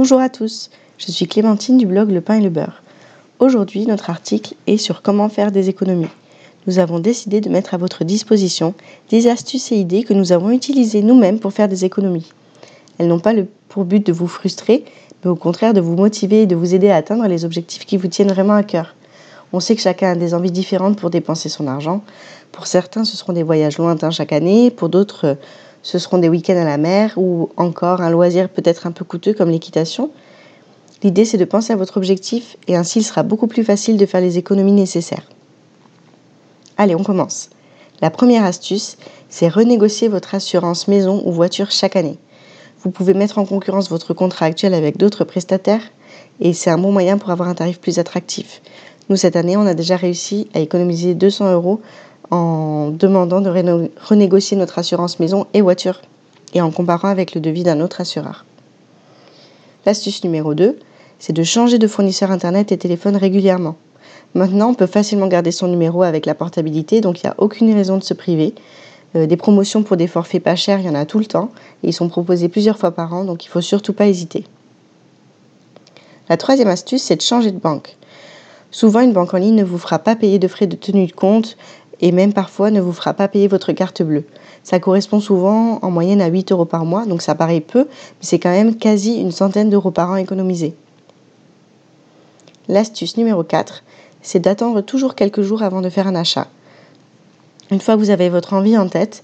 Bonjour à tous, je suis Clémentine du blog Le pain et le beurre. Aujourd'hui, notre article est sur comment faire des économies. Nous avons décidé de mettre à votre disposition des astuces et idées que nous avons utilisées nous-mêmes pour faire des économies. Elles n'ont pas pour but de vous frustrer, mais au contraire de vous motiver et de vous aider à atteindre les objectifs qui vous tiennent vraiment à cœur. On sait que chacun a des envies différentes pour dépenser son argent. Pour certains, ce seront des voyages lointains chaque année, pour d'autres, ce seront des week-ends à la mer ou encore un loisir peut-être un peu coûteux comme l'équitation. L'idée, c'est de penser à votre objectif et ainsi il sera beaucoup plus facile de faire les économies nécessaires. Allez, on commence. La première astuce, c'est renégocier votre assurance maison ou voiture chaque année. Vous pouvez mettre en concurrence votre contrat actuel avec d'autres prestataires et c'est un bon moyen pour avoir un tarif plus attractif. Nous, cette année, on a déjà réussi à économiser 200 euros en demandant de renégocier notre assurance maison et voiture et en comparant avec le devis d'un autre assureur. L'astuce numéro 2, c'est de changer de fournisseur Internet et téléphone régulièrement. Maintenant, on peut facilement garder son numéro avec la portabilité, donc il n'y a aucune raison de se priver. Euh, des promotions pour des forfaits pas chers, il y en a tout le temps, et ils sont proposés plusieurs fois par an, donc il ne faut surtout pas hésiter. La troisième astuce, c'est de changer de banque. Souvent, une banque en ligne ne vous fera pas payer de frais de tenue de compte et même parfois ne vous fera pas payer votre carte bleue. Ça correspond souvent en moyenne à 8 euros par mois, donc ça paraît peu, mais c'est quand même quasi une centaine d'euros par an économisés. L'astuce numéro 4, c'est d'attendre toujours quelques jours avant de faire un achat. Une fois que vous avez votre envie en tête,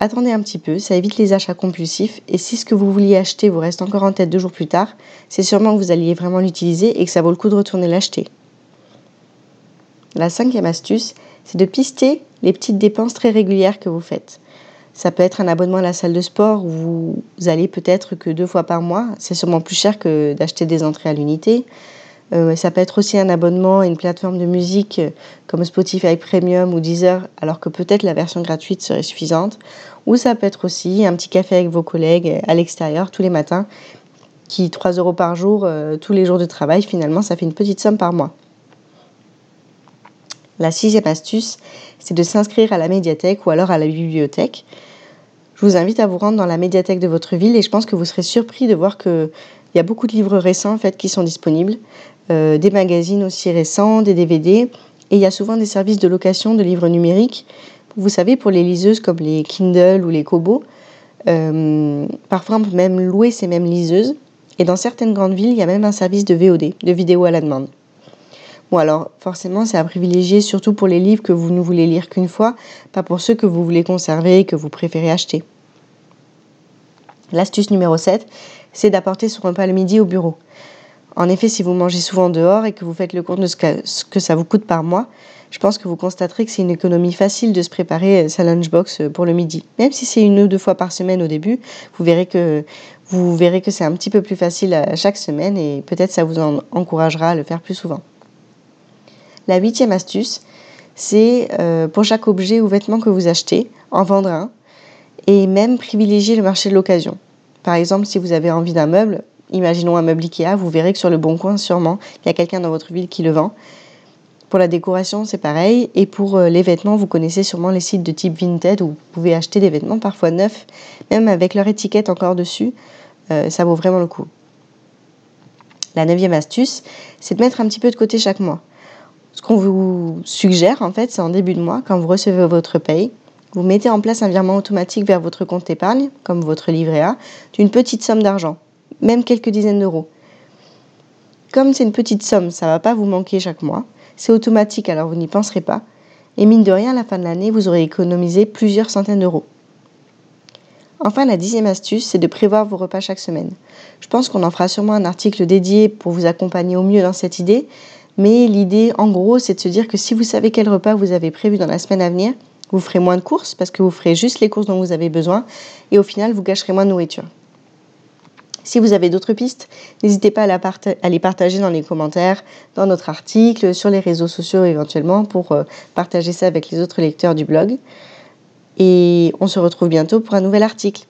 attendez un petit peu, ça évite les achats compulsifs et si ce que vous vouliez acheter vous reste encore en tête deux jours plus tard, c'est sûrement que vous alliez vraiment l'utiliser et que ça vaut le coup de retourner l'acheter. La cinquième astuce, c'est de pister les petites dépenses très régulières que vous faites. Ça peut être un abonnement à la salle de sport où vous allez peut-être que deux fois par mois. C'est sûrement plus cher que d'acheter des entrées à l'unité. Euh, ça peut être aussi un abonnement à une plateforme de musique comme Spotify Premium ou Deezer, alors que peut-être la version gratuite serait suffisante. Ou ça peut être aussi un petit café avec vos collègues à l'extérieur tous les matins, qui 3 euros par jour, euh, tous les jours de travail, finalement, ça fait une petite somme par mois. La sixième astuce, c'est de s'inscrire à la médiathèque ou alors à la bibliothèque. Je vous invite à vous rendre dans la médiathèque de votre ville et je pense que vous serez surpris de voir qu'il y a beaucoup de livres récents qui sont disponibles, euh, des magazines aussi récents, des DVD, et il y a souvent des services de location de livres numériques. Vous savez, pour les liseuses comme les Kindle ou les Kobo, euh, parfois on peut même louer ces mêmes liseuses. Et dans certaines grandes villes, il y a même un service de VOD, de vidéo à la demande. Bon alors forcément c'est à privilégier surtout pour les livres que vous ne voulez lire qu'une fois, pas pour ceux que vous voulez conserver et que vous préférez acheter. L'astuce numéro 7, c'est d'apporter son repas le midi au bureau. En effet, si vous mangez souvent dehors et que vous faites le compte de ce que, ça vous coûte par mois, je pense que vous constaterez que c'est une économie facile de se préparer sa lunchbox pour le midi. Même si c'est une ou deux fois par semaine au début, vous verrez que vous verrez que c'est un petit peu plus facile à chaque semaine et peut-être ça vous encouragera à le faire plus souvent. La huitième astuce, c'est euh, pour chaque objet ou vêtement que vous achetez, en vendre un et même privilégier le marché de l'occasion. Par exemple, si vous avez envie d'un meuble, imaginons un meuble Ikea, vous verrez que sur le bon coin, sûrement, il y a quelqu'un dans votre ville qui le vend. Pour la décoration, c'est pareil. Et pour euh, les vêtements, vous connaissez sûrement les sites de type Vinted où vous pouvez acheter des vêtements parfois neufs, même avec leur étiquette encore dessus. Euh, ça vaut vraiment le coup. La neuvième astuce, c'est de mettre un petit peu de côté chaque mois. Ce qu'on vous suggère, en fait, c'est en début de mois, quand vous recevez votre paye, vous mettez en place un virement automatique vers votre compte épargne, comme votre livret A, d'une petite somme d'argent, même quelques dizaines d'euros. Comme c'est une petite somme, ça ne va pas vous manquer chaque mois. C'est automatique, alors vous n'y penserez pas. Et mine de rien, à la fin de l'année, vous aurez économisé plusieurs centaines d'euros. Enfin, la dixième astuce, c'est de prévoir vos repas chaque semaine. Je pense qu'on en fera sûrement un article dédié pour vous accompagner au mieux dans cette idée, mais l'idée, en gros, c'est de se dire que si vous savez quel repas vous avez prévu dans la semaine à venir, vous ferez moins de courses parce que vous ferez juste les courses dont vous avez besoin et au final, vous gâcherez moins de nourriture. Si vous avez d'autres pistes, n'hésitez pas à, les partager dans les commentaires, dans notre article, sur les réseaux sociaux éventuellement pour euh, partager ça avec les autres lecteurs du blog. Et on se retrouve bientôt pour un nouvel article.